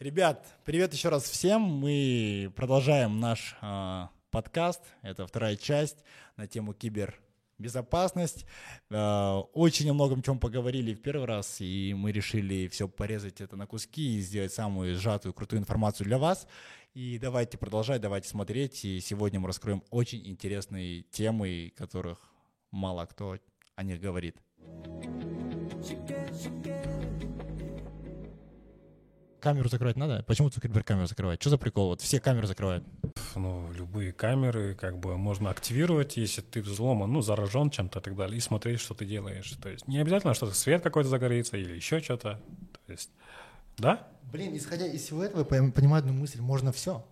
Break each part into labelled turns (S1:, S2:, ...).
S1: Ребят, привет еще раз всем. Мы продолжаем наш э, подкаст. Это вторая часть на тему кибербезопасность. Э, очень о многом чем поговорили в первый раз, и мы решили все порезать это на куски и сделать самую сжатую, крутую информацию для вас. И давайте продолжать, давайте смотреть. И сегодня мы раскроем очень интересные темы, которых мало кто о них говорит. Камеру закрывать надо? Почему Цукерберг камеру закрывает? Что за прикол? Вот все камеры закрывают.
S2: Ну, любые камеры как бы можно активировать, если ты взломан, ну, заражен чем-то и так далее, и смотреть, что ты делаешь. То есть не обязательно, что свет какой-то загорится или еще что-то. То есть, да,
S1: Блин, исходя из всего этого, я понимаю одну мысль. Можно все.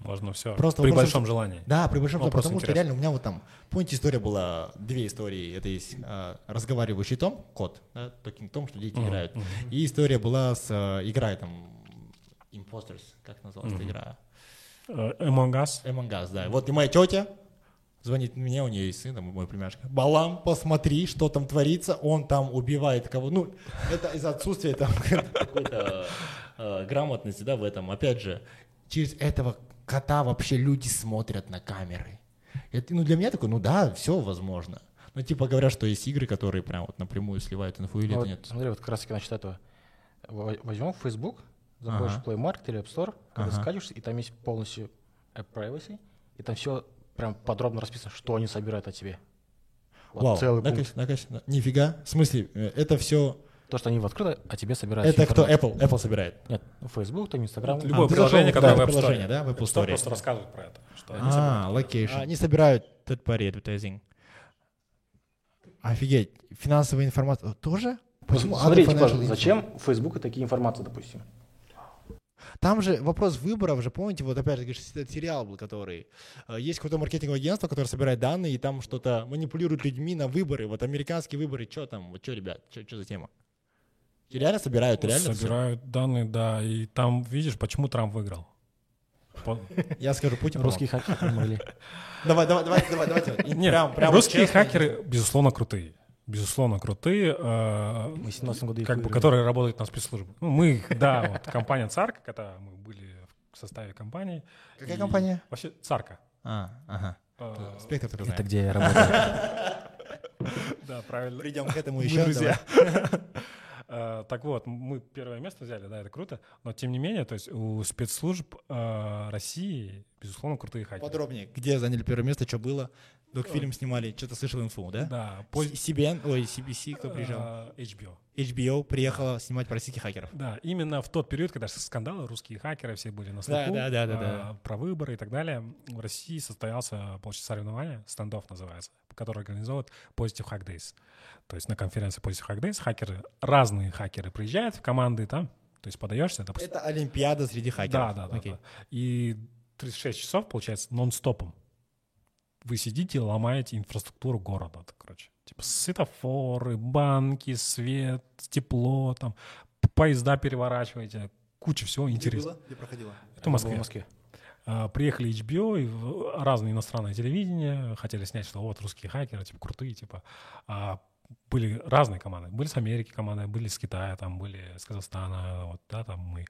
S2: Можно все.
S1: Просто
S2: При
S1: вопрос,
S2: большом
S1: что-
S2: желании.
S1: Да, при большом желании, потому что
S2: интересно.
S1: реально у меня вот там, помните, история была, две истории. Это есть э, разговаривающий том, кот, да, Talking Tom, что дети
S2: Мгм,
S1: играют.
S2: мгм.
S1: И история была с э, игрой там Imposters, как называлась эта
S2: Мгм.
S1: игра?
S2: Э, Among Us.
S1: Among Us, да. Вот и моя тетя звонит мне, у нее есть сын, там, мой племяшка. Балам, посмотри, что там творится, он там убивает кого. Ну, это из-за отсутствия там какой-то э, грамотности, да, в этом. Опять же, через этого кота вообще люди смотрят на камеры. Это, ну, для меня такой, ну да, все возможно. Ну, типа говорят, что есть игры, которые прям вот напрямую сливают инфу или
S3: Ну
S1: это
S3: вот
S1: нет.
S3: Смотри, вот как раз таки насчет этого. Во- Возьмем Facebook, заходишь
S1: Ага.
S3: в Play Market или App Store, когда
S1: Ага.
S3: скачиваешься, и там есть полностью App Privacy, и там все прям подробно расписано, что они собирают от тебе. Вот
S1: Вау,
S3: целый
S1: на
S3: пункт.
S1: кось- на кось- на- нифига. В смысле, э, это все,
S3: То, что они в открыто, о тебе собирают.
S1: это кто. Apple, Apple собирает.
S3: Нет, Facebook, там Instagram.
S2: Любое
S1: ты
S2: приложение, которое
S1: да,
S2: в App Store.
S1: приложение, да, в Apple
S2: App Store просто рассказывает про это. Что они
S1: А, локейшн. Они собирают third party advertising. Офигеть, финансовая информация тоже? Почему
S3: Смотри, типа, зачем в Facebook такие информации, допустим?
S1: Там же вопрос выборов же, помните, вот опять же, говоришь, этот сериал был, который... э, Есть какое-то маркетинговое агентство, которое собирает данные, и там что-то манипулирует людьми на выборы. Вот американские выборы, что там, вот что, ребят, что за тема? И реально собирают, реально?
S2: Собирают данные, да. И там, видишь, почему Трамп выиграл.
S1: Я скажу, Путин
S3: Русские хакеры могли.
S1: Давай, давай, давай, давай, давайте.
S2: Нет,
S1: прям- прям
S2: русские
S1: честно.
S2: хакеры, безусловно, крутые. Безусловно, крутые. э,
S3: Мы в 17 году
S2: как бы, которые работают на спецслужбы. Ну, мы, да, вот компания Царка, когда мы были в составе компании.
S1: Какая
S2: и
S1: компания?
S2: Вообще Царка.
S1: А, ага.
S2: Э,
S1: Спектр только
S3: Это где я работаю.
S2: Да, правильно.
S1: Придем к этому еще.
S2: друзья. Э, Так вот, мы первое место взяли, да, это круто, но тем не менее, то есть у спецслужб э, России, безусловно, крутые хакеры.
S1: Подробнее, где заняли первое место, что было? Док-фильм снимали, что-то слышал инфу, да?
S2: Да,
S1: С- CBN, ой, CBC, кто приезжал?
S2: э, HBO.
S1: HBO приехала снимать про российских хакеров.
S2: Да, именно в тот период, когда скандалы, русские хакеры все были на слуху,
S1: Да, да, да, да,
S2: э,
S1: да.
S2: про выборы и так далее, в России состоялся, получается, соревнование, стендов называется, который организовывает Positive Hack Days. То есть на конференции Positive Hack Days хакеры, разные хакеры приезжают в команды там, то есть подаешься, допустим,
S1: Это Олимпиада среди хакеров.
S2: Да, да, да,
S1: Окей.
S2: да. И 36 часов, получается, нон-стопом. Вы сидите, ломаете инфраструктуру города, так, короче. Типа светофоры, банки, свет, тепло, там, поезда переворачиваете, куча всего
S1: Где
S2: интересного.
S1: было? Где проходило?
S2: Это в Москве.
S3: в Москве.
S2: А, Приехали HBO и разные иностранные телевидения, хотели снять, что вот русские хакеры, типа крутые, типа. Были разные команды. Были с Америки команды, были с Китая, там были с Казахстана, вот, да, там мы.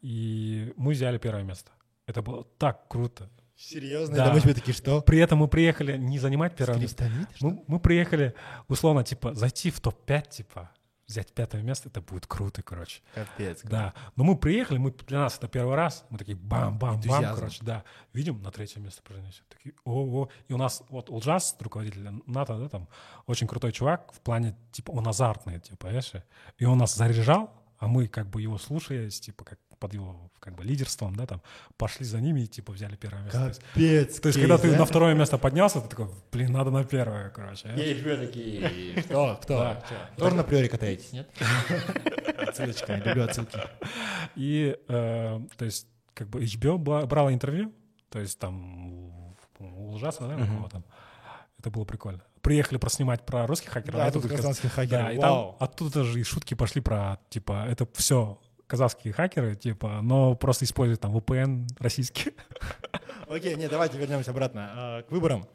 S2: И мы взяли первое место. Это было так круто.
S1: Серьезно?
S2: Да.
S1: Мы тебе такие, что?
S2: При этом мы приехали не занимать первое место. Мы, мы приехали, условно, типа, зайти в топ-5, типа, взять пятое место, это будет круто, короче.
S1: Капец.
S2: Да, но мы приехали, мы для нас это первый раз, мы такие бам-бам-бам, короче, да. Видим, на третье место пронесет. Такие, о И у нас вот Улджас, руководитель НАТО, да, там, очень крутой чувак в плане, типа, он азартный, типа, понимаешь? И он нас заряжал, а мы, как бы, его слушаясь, типа, как под его, как бы, лидерством, да, там, пошли за ними и, типа, взяли первое место. То есть-
S1: Капец.
S2: То есть, когда ты на второе место поднялся, ты такой, блин, надо на первое, короче.
S1: Я еще такие, кто, кто? Тоже на приоре катаетесь, нет? Отсылочка, люблю отсылки.
S2: И, э, то есть, как бы HBO бра- брала интервью, то есть там у, да, у там. Это было прикольно. приехали проснимать про русских хакеров.
S1: Да,
S2: а
S1: тут хакеров,
S2: Да, и там оттуда же и шутки пошли про, типа, это все казахские хакеры, типа, но просто используют там VPN российский.
S1: Окей, не, давайте вернемся обратно а, к выборам.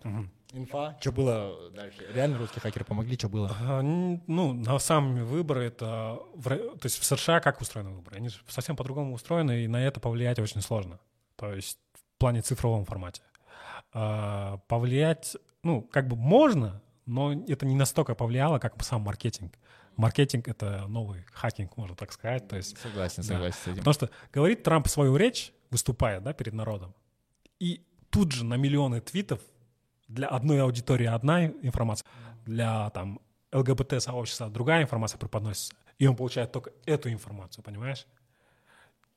S1: Инфа, что было дальше? Реально русские хакеры помогли, что было?
S2: А, Ну, на самом выборы это... То есть в США как устроены выборы? Они же совсем по-другому устроены, и на это повлиять очень сложно. То есть в плане цифровом формате. А, Повлиять, ну, как бы можно, но это не настолько повлияло, как сам маркетинг. Маркетинг — это новый хакинг, можно так сказать. То есть
S1: Согласен,
S2: Да.
S1: согласен с этим.
S2: Потому что говорит Трамп свою речь, выступая да, перед народом, и тут же на миллионы твитов для одной аудитории одна информация, для там ЛГБТ-сообщества другая информация преподносится, и он получает только эту информацию, понимаешь?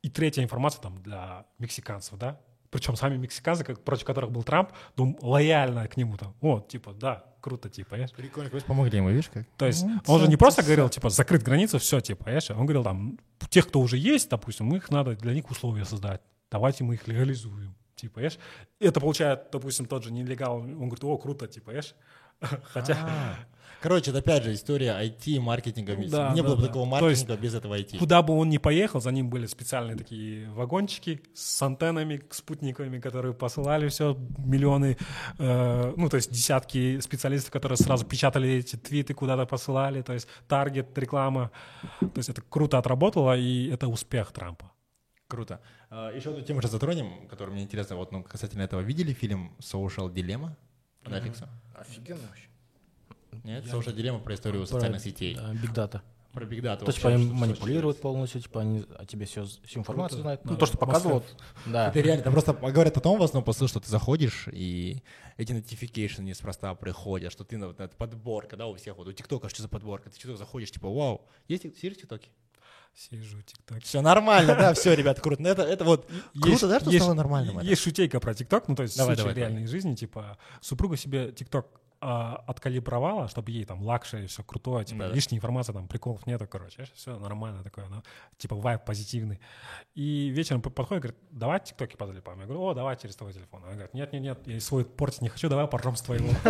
S2: И третья информация там для мексиканцев, да? Причем сами мексиканцы, как, против которых был Трамп, ну, лояльно к нему там. О, типа, да, круто, типа, понимаешь?
S1: Прикольно, как помогли ему, видишь как?
S2: То есть
S1: Ну,
S2: он же не просто
S1: всё.
S2: говорил, типа, закрыть границу, все, типа, понимаешь? Он говорил, там, тех, кто уже есть, допустим, их надо для них условия создать. Давайте мы их легализуем. Типа, понимаешь? Это получает, допустим, тот же нелегал. Он говорит, о, круто, типа, понимаешь? Хотя,
S1: А. Короче, это опять же история IT, маркетинга.
S2: Да,
S1: не
S2: да,
S1: было бы
S2: да.
S1: такого
S2: То есть
S1: маркетинга без этого IT.
S2: куда бы он ни поехал, за ним были специальные такие вагончики с антеннами, спутниковыми, которые посылали все, миллионы, э, ну, то есть десятки специалистов, которые сразу печатали эти твиты, куда-то посылали, то есть таргет, реклама. То есть это круто отработало, и это успех Трампа.
S1: Круто. А, Еще одну тему сейчас затронем, которая мне интересна. Вот, ну, касательно этого. Видели фильм Social Dilemma? Netflix?
S3: Офигенно вообще.
S1: Нет? Social Dilemma про историю социальных сетей.
S3: Big data.
S1: Про Big Data.
S3: То есть,
S1: что- что
S3: манипулируют полностью, типа, они о тебе все, всю информацию знают. Ну, то, что показывают. Да.
S1: Это реально, там просто говорят потом в основном посыл, что ты заходишь, и эти notification неспроста приходят, что ты на вот эта подборка, да, у всех, вот у ТикТока что за подборка, ты что заходишь, типа, вау, есть сидишь в ТикТоке?
S2: Сижу, тикток.
S1: Все нормально, да, все, ребят, круто. Ну, Это, это вот круто,
S2: Есть-
S1: да, что
S2: есть-
S1: стало нормальным? это?
S2: Есть шутейка про ТикТок, ну то есть
S1: Давай,
S2: случай
S1: давай, давай.
S2: реальной жизни, типа супруга себе ТикТок а, откалибровала, чтобы ей там luxury, все крутое, типа
S1: Да-да.
S2: лишней информации, там приколов нету, короче, все нормально такое, ну, типа вайб позитивный. И вечером по- подходит, говорит, давай ТикТоки позалипаем. Я говорю, о, давай через твой телефон. Она говорит, нет-нет-нет, я свой портить не хочу, давай поржем с твоего.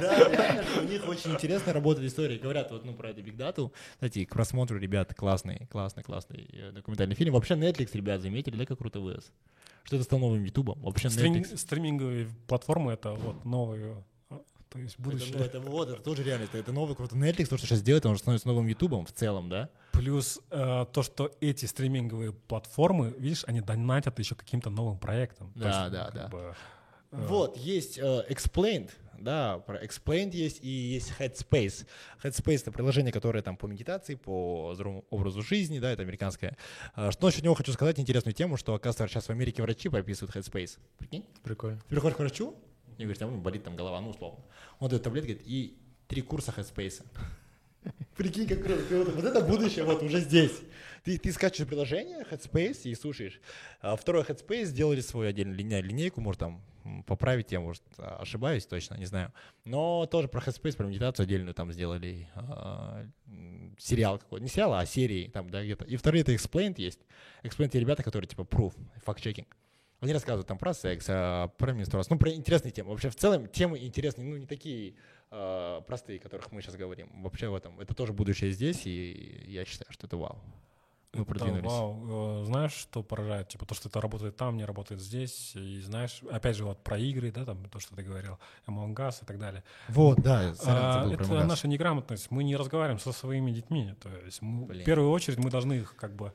S1: Да, у них очень интересно работает история. Говорят вот, ну, про эту Big Data. Кстати, к просмотру, ребят, классный, классный, классный э, документальный фильм. Вообще Netflix, ребят, заметили, да, как круто вырос? Что это стал новым Ютубом? Вообще
S2: Стрим-
S1: Netflix.
S2: Стриминговые платформы — это вот новые, то есть
S1: Это,
S2: будущее.
S1: ну, это вот, это тоже реально, это, это новый крутой Netflix, то, что сейчас делает, он уже становится новым Ютубом в целом, да?
S2: Плюс э, то, что эти стриминговые платформы, видишь, они донатят еще каким-то новым проектом. То
S1: Да,
S2: есть,
S1: да, да.
S2: бы, э,
S1: Вот, есть э, Explained, да, про Explained есть, и есть Headspace. Headspace — это приложение, которое там по медитации, по здоровому образу жизни, да, это американское. А, Что насчет него хочу сказать, интересную тему, что, оказывается, сейчас в Америке врачи прописывают Headspace. Прикинь?
S3: Прикольно.
S1: Ты приходишь к врачу, и говоришь, там болит там голова, ну, условно. Он дает таблетки, говорит, и три курса Headspace. Прикинь, как круто. Вот это будущее вот уже здесь. Ты, ты скачиваешь приложение Headspace и слушаешь. А второй Headspace сделали свою отдельную линя- линейку, может там поправить, я, может, а, ошибаюсь точно, не знаю. Но тоже про Headspace, про медитацию отдельную там сделали а, сериал какой-то. Не сериал, а серии там, да, где-то. И вторые это Explained есть. Explained — те ребята, которые типа proof, факт-чекинг. Они рассказывают там про секс, а, про менструацию, ну, про интересные темы. Вообще, в целом, темы интересные, ну, не такие а, простые, о которых мы сейчас говорим. Вообще в этом, это тоже будущее здесь, и я считаю, что это вау. Мы
S2: Да,
S1: продвинулись.
S2: вау. Э, Знаешь, что поражает? Типа то, что это работает там, не работает здесь. И знаешь, опять же, вот про игры, да, там то, что ты говорил, Among Us и так далее.
S1: Вот, да,
S2: А, это наша неграмотность. Мы не разговариваем со своими детьми. То есть мы-
S1: Блин.
S2: в первую очередь мы должны их как бы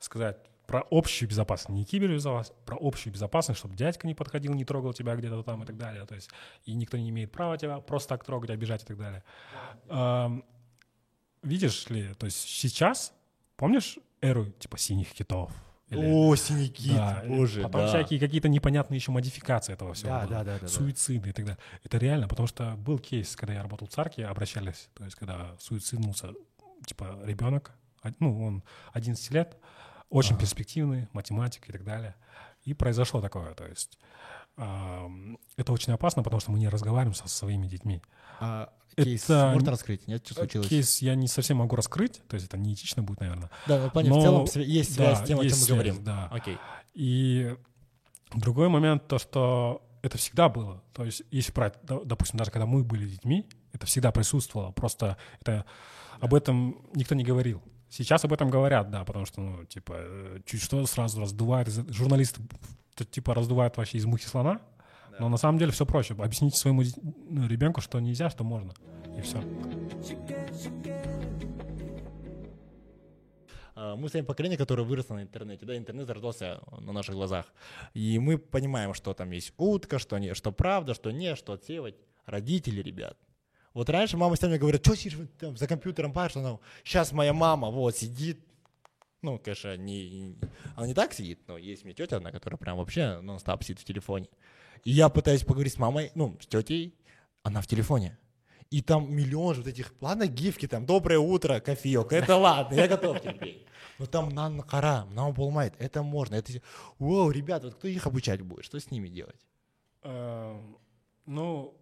S2: сказать про общую безопасность, не кибербезопасность, про общую безопасность, чтобы дядька не подходил, не трогал тебя где-то там и так далее. То есть и никто не имеет права тебя просто так трогать, обижать и так далее. Видишь ли, то есть сейчас, помнишь эру типа синих китов? Или-
S1: О, синяки,
S2: да,
S1: боже,
S2: потом
S1: да.
S2: всякие какие-то непонятные еще модификации этого всего.
S1: Да,
S2: было.
S1: да, да, да, да.
S2: Суициды и так далее. Это реально, потому что был кейс, когда я работал в царке, обращались, то есть когда суициднулся, типа, ребенок, а- ну, он 11 лет, очень перспективный, математик и так далее. И произошло такое, то есть ам, это очень опасно, потому что мы не разговариваем со своими детьми.
S1: А,
S2: Это
S1: кейс
S2: не-
S1: можно раскрыть? Нет, что случилось?
S2: Кейс я не совсем могу раскрыть, то есть это неэтично будет, наверное.
S1: Да, ну, в плане,
S2: Но-
S1: в целом есть связь
S2: да,
S1: с тем, о чем мы
S2: связь,
S1: говорим.
S2: да.
S1: Окей.
S2: И другой момент, то, что это всегда было. То есть, если брать, да, допустим, даже когда мы были детьми, Это всегда присутствовало. Просто это, об этом никто не говорил. Сейчас об этом говорят, да, потому что, ну, типа, э, чуть что сразу раздувают, из- журналисты т- типа раздувают вообще из мухи слона, но на самом деле все проще. Объясните своему ну, ребенку, что нельзя, что можно, и все.
S1: А, Мы с вами поколение, которое выросло на интернете, да, интернет зародился на наших глазах. И мы понимаем, что там есть утка, что, не, что правда, что не, что отсеивать. Родители, ребят. Вот раньше мама с нами говорит, что сидишь там за компьютером, паришь, ну, сейчас моя мама вот сидит, ну, конечно, не, она не так сидит, но есть у меня тетя одна, которая прям вообще нон-стоп сидит в телефоне. И я пытаюсь поговорить с мамой, ну, с тетей, она в телефоне. И там миллион же вот этих, ладно, гифки, там, доброе утро, кофеек, это ладно, я готов терпеть. Но там нам хара, нам болмает, это можно. Это... Воу, ребят, вот кто их обучать будет, что с ними делать?
S2: Эм, Ну,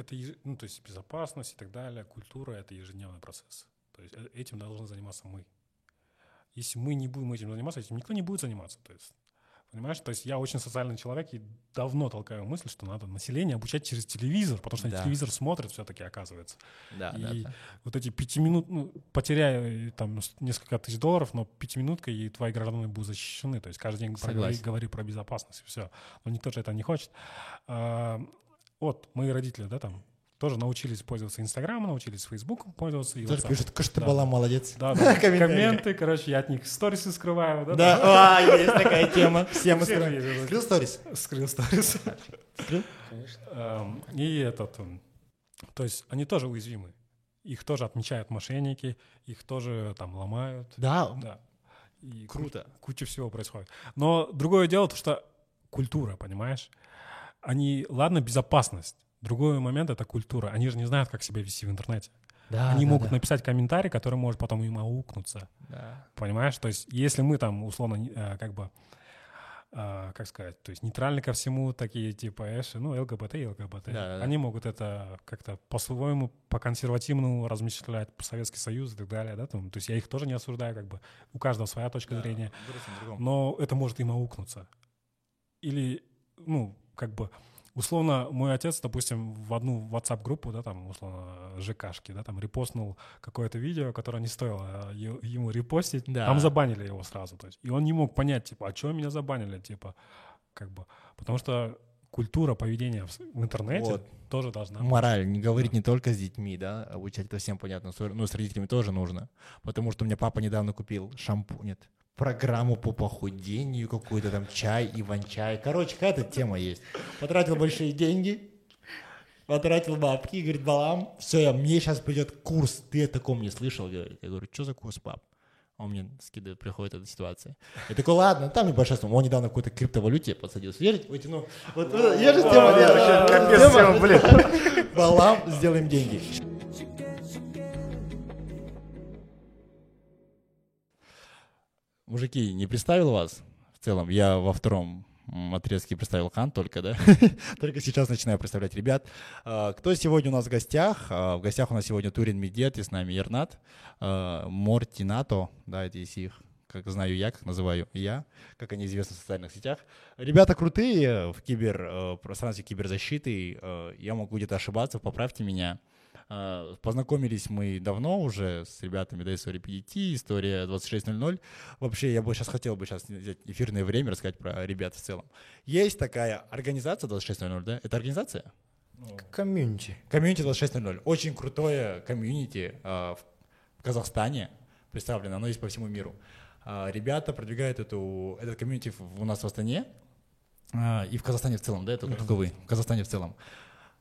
S2: это, ну, то есть безопасность и так далее, культура — это ежедневный процесс. То есть э, этим должны заниматься мы. Если мы не будем этим заниматься, этим никто не будет заниматься. То есть, понимаешь, то есть я очень социальный человек и давно толкаю мысль, что надо население обучать через телевизор, потому что
S1: Да.
S2: телевизор смотрит все-таки, оказывается.
S1: Да,
S2: и вот эти пяти минут, ну, потеряя э, там несколько тысяч долларов, но пятиминуткой и твои граждане будут защищены. То есть каждый день говори, говори про безопасность, и все. Но никто же это не хочет. Вот, мои родители, да, там, тоже научились пользоваться Инстаграмом, научились Фейсбуком пользоваться. И
S1: Тоже
S2: WhatsApp.
S1: пишет, что ты
S2: Да.
S1: была молодец.
S2: Да, да. Комменты, короче, я от них сторисы скрываю, да,
S1: Да, а, есть такая тема. Все мы скрываем. Скрыл сторис?
S2: скрыл сторис.
S1: Скрыл?
S2: Эм, И этот, м, то есть они тоже уязвимы. Их тоже отмечают мошенники, их тоже там ломают.
S1: Да,
S2: Да. И
S1: круто.
S2: куча всего происходит. Но другое дело, то, что культура, понимаешь? Они, ладно, безопасность. Другой момент — это культура. Они же не знают, как себя вести в интернете.
S1: Да,
S2: Они
S1: да,
S2: могут
S1: да.
S2: написать комментарий, который может потом им аукнуться.
S1: Да.
S2: Понимаешь? То есть, если мы там, условно, э, как бы, э, как сказать, то есть нейтральны ко всему, такие типа эши, ну, ЛГБТ и ЛГБТ,
S1: Да, да, да.
S2: они могут это как-то по-своему, по-консервативному размышлять, по Советский Союз и так далее, да, там, то есть я их тоже не осуждаю, как бы, у каждого своя точка
S1: Да,
S2: зрения, но это может им аукнуться. Или, ну, как бы, условно, мой отец, допустим, в одну WhatsApp-группу, да, там, условно, ЖКшки, да, там, репостнул какое-то видео, которое не стоило е- ему репостить,
S1: Да.
S2: там забанили его сразу, то есть, и он не мог понять, типа, а чего меня забанили, типа, как бы, потому что культура поведения в, интернете
S1: Вот.
S2: тоже должна быть.
S1: Мораль, не говорить не только с детьми, да, обучать это всем понятно, ну, с родителями тоже нужно. Потому что у меня папа недавно купил шампунь, нет, программу по похудению, какой-то там чай, иван-чай. Короче, какая-то тема есть. Потратил большие деньги, потратил бабки, и говорит, Балам, все, мне сейчас придет курс, ты о таком не слышал, говорит. Я говорю, что за курс, пап? Он мне скидывает, приходит эта ситуация. Я такой, ладно, там небольшая сумма. Он недавно в какой-то криптовалюте подсадился. Верите? Вытянул. Вот, вот, я же тема. Балам, сделаем деньги. Мужики, не представил вас в целом? Я во втором отрезке представил Хан только, да? только сейчас начинаю представлять ребят. А, Кто сегодня у нас в гостях? А, В гостях у нас сегодня Турин Медет и с нами Ернат. а, Морти Нато, да, это из их как знаю я, как называю я, как они известны в социальных сетях. Ребята крутые в кибер, э, пространстве киберзащиты. э, Я могу где-то ошибаться, поправьте меня. Э, Познакомились мы давно уже с ребятами, да, история PDT, история 2600. Вообще, я бы сейчас хотел бы сейчас взять эфирное время, рассказать про ребят в целом. Есть такая организация 2600, да? Это организация?
S3: Комьюнити.
S1: Комьюнити 2600. Очень крутое комьюнити э, в Казахстане представлено, оно есть по всему миру. А, Ребята продвигают эту, этот комьюнити у нас в Астане и в Казахстане в целом, да, это только вы, в Казахстане в целом.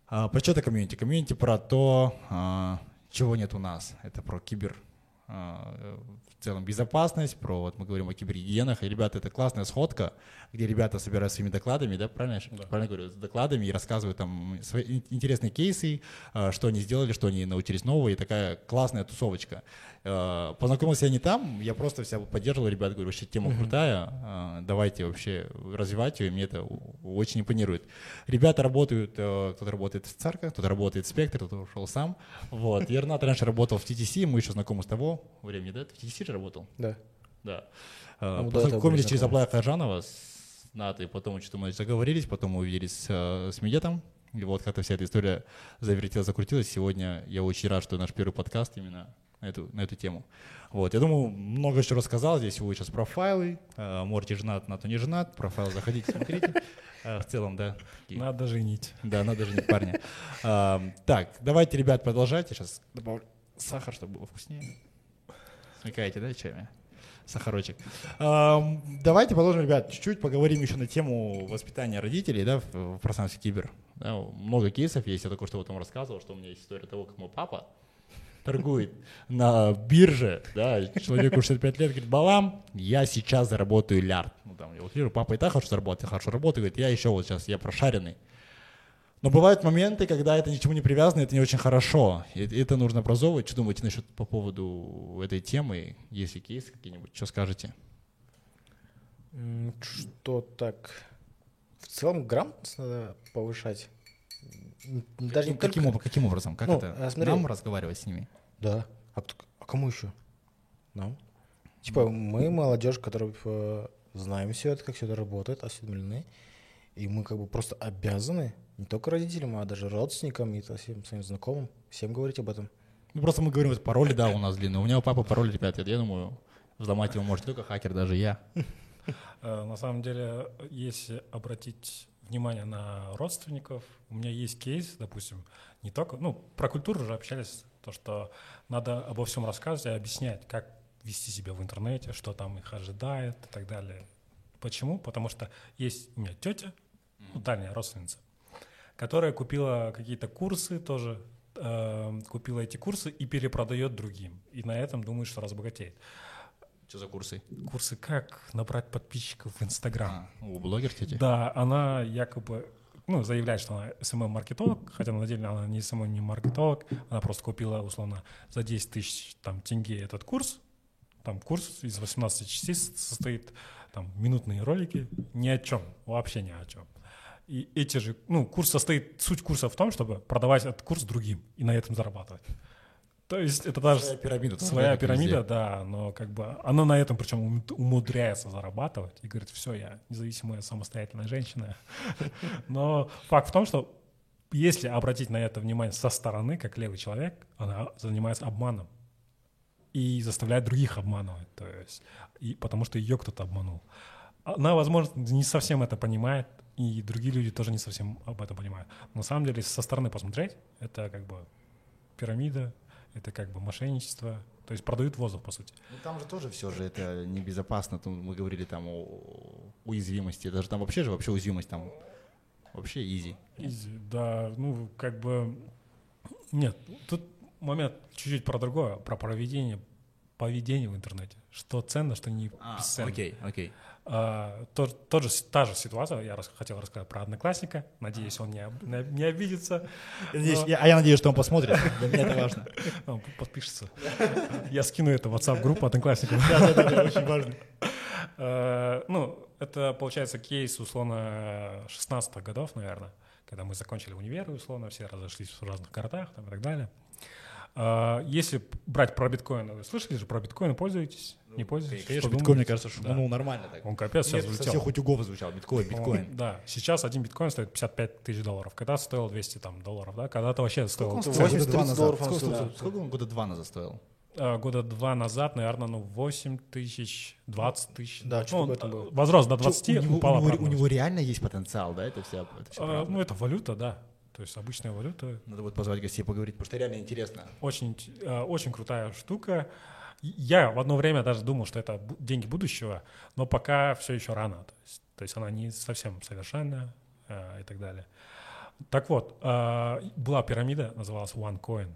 S1: А, Про что это комьюнити? Комьюнити про то, а, чего нет у нас. Это про кибер в целом безопасность, про вот мы говорим о кибергигиенах. И, ребята, это классная сходка, где ребята собирают своими докладами, да, правильно, ш- правильно говорю, с докладами и рассказывают там свои ин- интересные кейсы, а, что они сделали, что они научились нового, и такая классная тусовочка. А, Познакомился я не там, я просто вся поддерживал ребят, говорю, вообще тема крутая, а, давайте вообще развивать ее, и мне это очень импонирует. Ребята работают, кто-то работает в Царках, кто-то работает в Спектр, кто-то ушел сам. Вот. Ернат раньше работал в TTC, мы еще знакомы с того времени, да? Ты в TTC же работал?
S3: Да.
S1: Да. А,
S3: Ну,
S1: Познакомились через
S3: знакомы.
S1: Аблая Хажанова с Натой, потом что-то мы заговорились, потом мы увиделись с, э, с Медетом, И вот как-то вся эта история завертелась, закрутилась. Сегодня я очень рад, что наш первый подкаст именно на эту, на эту тему. Вот, я думаю, много что рассказал. Здесь вы сейчас профайлы. Э, Морти женат, Нато не женат. Профайл заходите, смотрите. Э, В целом, да.
S2: Надо женить.
S1: Да, надо женить парня. А, Так, давайте, ребят, продолжайте. Сейчас добавлю сахар, чтобы было вкуснее. Смекаете, да, чаями? Сахарочек. Давайте продолжим, ребят, чуть-чуть поговорим еще на тему воспитания родителей, да, в, пространстве кибер. Да, много кейсов есть, я только что вот вам рассказывал, что у меня есть история того, как мой папа торгует на бирже, да, человеку 65 лет, говорит, Балам, я сейчас заработаю лярд. Ну, там, я утрирую, папа и так хорошо заработает, хорошо работает, говорит, я еще вот сейчас, я прошаренный. Но бывают моменты, когда это ни к чему не привязано, это не очень хорошо. И это нужно образовывать. Что думаете насчет по поводу этой темы? Есть ли кейсы какие-нибудь? Что скажете?
S3: Что так? В целом грамотность надо повышать. Даже не
S1: каким,
S3: только-
S1: каким образом? Как
S3: Ну,
S1: это?
S3: а, смотри.
S1: Нам разговаривать с ними?
S3: Да. А, а кому еще? Нам. Типа мы молодежь, которая э, знаем все это, как все это работает, осведомлены. И мы как бы просто обязаны не только родителям, а даже родственникам и всем своим знакомым всем говорить об этом.
S1: Ну, просто мы говорим, вот пароли, да, у нас длинные. У меня у папы пароль, ребят, я думаю, взломать его может только хакер, даже я.
S2: Э, На самом деле, если обратить внимание на родственников, у меня есть кейс, допустим, не только, ну, про культуру уже общались, то, что надо обо всем рассказывать и объяснять, как вести себя в интернете, что там их ожидает и так далее. Почему? Потому что есть у меня тетя, ну, дальняя родственница, которая купила какие-то курсы тоже, э, купила эти курсы и перепродает другим. И на этом думает, что разбогатеет.
S1: Что за курсы?
S2: Курсы как набрать подписчиков в Инстаграм.
S1: А, у блогер тети?
S2: Да, она якобы ну, заявляет, что она SMM-маркетолог, хотя на деле она не SMM, не маркетолог, она просто купила, условно, за 10 тысяч там, тенге этот курс, там курс из 18 частей состоит, там минутные ролики, ни о чем, вообще ни о чем. И эти же, ну, курс состоит, суть курса в том, чтобы продавать этот курс другим и на этом зарабатывать. То есть это даже
S1: Своя пирамида.
S2: своя пирамида,
S1: везде.
S2: да, но как бы она на этом причем ум- умудряется зарабатывать и говорит, все, я независимая самостоятельная женщина. Но факт в том, что если обратить на это внимание со стороны, как левый человек, она занимается обманом и заставляет других обманывать, то есть, и, потому что ее кто-то обманул. Она, возможно, не совсем это понимает, и другие люди тоже не совсем об этом понимают. Но на самом деле, со стороны посмотреть, это как бы пирамида, это как бы мошенничество, то есть продают воздух, по сути.
S1: Ну, там же тоже все же это небезопасно. Там мы говорили там о уязвимости. Это же там вообще же вообще уязвимость там вообще изи.
S2: Изи, Да, ну, как бы... Нет, тут момент чуть-чуть про другое, про поведение, поведение в интернете. Что ценно, что не бесценно.
S1: А, окей, окей.
S2: А, тот, тот же, та же ситуация, я рас- хотел рассказать про одноклассника, надеюсь, он не, об- не, не обидится,
S1: Надеюсь-
S2: Но-
S1: я- а я надеюсь, что он посмотрит. Для меня это важно.
S2: он подпишется. Я скину это в WhatsApp-группу одноклассников.
S1: Да-да-да, очень важно.
S2: Э, Ну, это, получается, кейс, условно, 16 годов, наверное, когда мы закончили универ, условно, все разошлись в разных городах там, и так далее. А, Если брать про биткоин, вы слышали же про биткоин, пользуетесь? Не пользуетесь?
S1: Конечно,
S2: Что
S1: биткоин, мне кажется,
S2: Да.
S1: шуманул нормально так.
S2: Он капец сейчас
S1: Нет, со
S2: взлетел.
S1: всех утюгов звучал. Биткоин,
S2: Он-
S1: биткоин.
S2: Да, сейчас один биткоин стоит 55 тысяч долларов. Когда стоил 200 там, долларов, да? Когда-то вообще стоил
S1: Сколько он
S3: стоил?
S1: стоил?
S3: 80
S1: Года два
S3: 30
S1: назад.
S3: долларов он
S1: Сколько-
S3: стоил.
S1: сколько- Сколько он года два назад стоил?
S2: а, года два назад, наверное, ну 8 тысяч, 20 тысяч.
S3: Да,
S2: Ну, он,
S3: в этом было.
S2: Возрос до
S1: Чё,
S2: 20,
S1: у, него, у него- у него реально есть потенциал, да? Это вся, это всё
S2: А, ну, это валюта, да. То есть обычная валюта.
S1: Надо будет позвать гостей поговорить, потому что реально интересно.
S2: Очень, э, очень крутая штука. Я в одно время даже думал, что это деньги будущего, но пока все еще рано. То есть, то есть она не совсем совершенная э, и так далее. Так вот, э, была пирамида, называлась OneCoin.